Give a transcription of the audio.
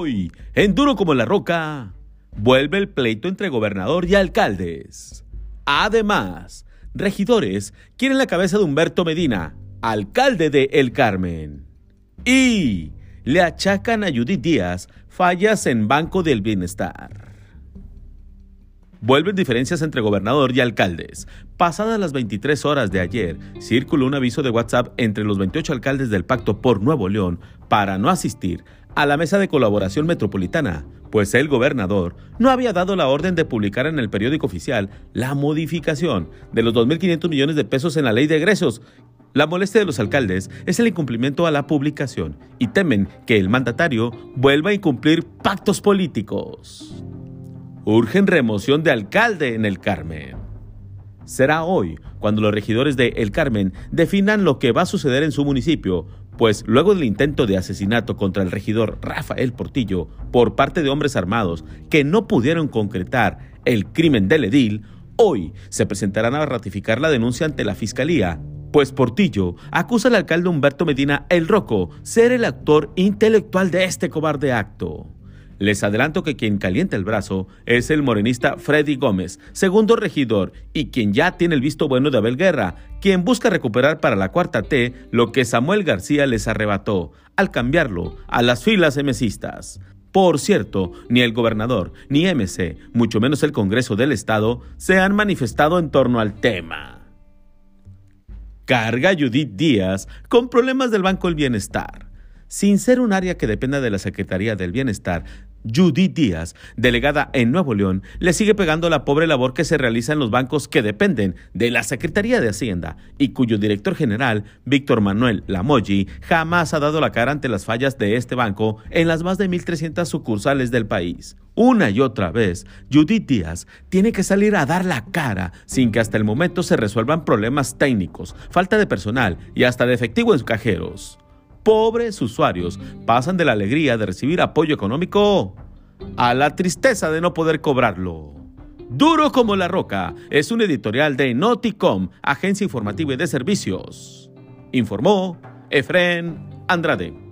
Hoy, en Duro como la Roca, vuelve el pleito entre gobernador y alcaldes. Además, regidores quieren la cabeza de Humberto Medina, alcalde de El Carmen. Y le achacan a Judith Díaz fallas en Banco del Bienestar. Vuelven diferencias entre gobernador y alcaldes. Pasadas las 23 horas de ayer, circuló un aviso de WhatsApp entre los 28 alcaldes del Pacto por Nuevo León para no asistir a la mesa de colaboración metropolitana, pues el gobernador no había dado la orden de publicar en el periódico oficial la modificación de los 2.500 millones de pesos en la ley de egresos. La molestia de los alcaldes es el incumplimiento a la publicación y temen que el mandatario vuelva a incumplir pactos políticos. Urgen remoción de alcalde en el Carmen. Será hoy cuando los regidores de El Carmen definan lo que va a suceder en su municipio, pues luego del intento de asesinato contra el regidor Rafael Portillo por parte de hombres armados que no pudieron concretar el crimen del edil, hoy se presentarán a ratificar la denuncia ante la Fiscalía, pues Portillo acusa al alcalde Humberto Medina El Roco ser el actor intelectual de este cobarde acto. Les adelanto que quien calienta el brazo es el morenista Freddy Gómez, segundo regidor, y quien ya tiene el visto bueno de Abel Guerra, quien busca recuperar para la cuarta T lo que Samuel García les arrebató, al cambiarlo a las filas emesistas. Por cierto, ni el gobernador, ni MC, mucho menos el Congreso del Estado, se han manifestado en torno al tema. Carga Judith Díaz con problemas del Banco del Bienestar. Sin ser un área que dependa de la Secretaría del Bienestar, Judith Díaz, delegada en Nuevo León, le sigue pegando la pobre labor que se realiza en los bancos que dependen de la Secretaría de Hacienda y cuyo director general, Víctor Manuel Lamoyi, jamás ha dado la cara ante las fallas de este banco en las más de 1.300 sucursales del país. Una y otra vez, Judith Díaz tiene que salir a dar la cara sin que hasta el momento se resuelvan problemas técnicos, falta de personal y hasta de efectivo en cajeros pobres usuarios pasan de la alegría de recibir apoyo económico a la tristeza de no poder cobrarlo. Duro como la roca es un editorial de Noticom, agencia informativa y de servicios. Informó Efren Andrade.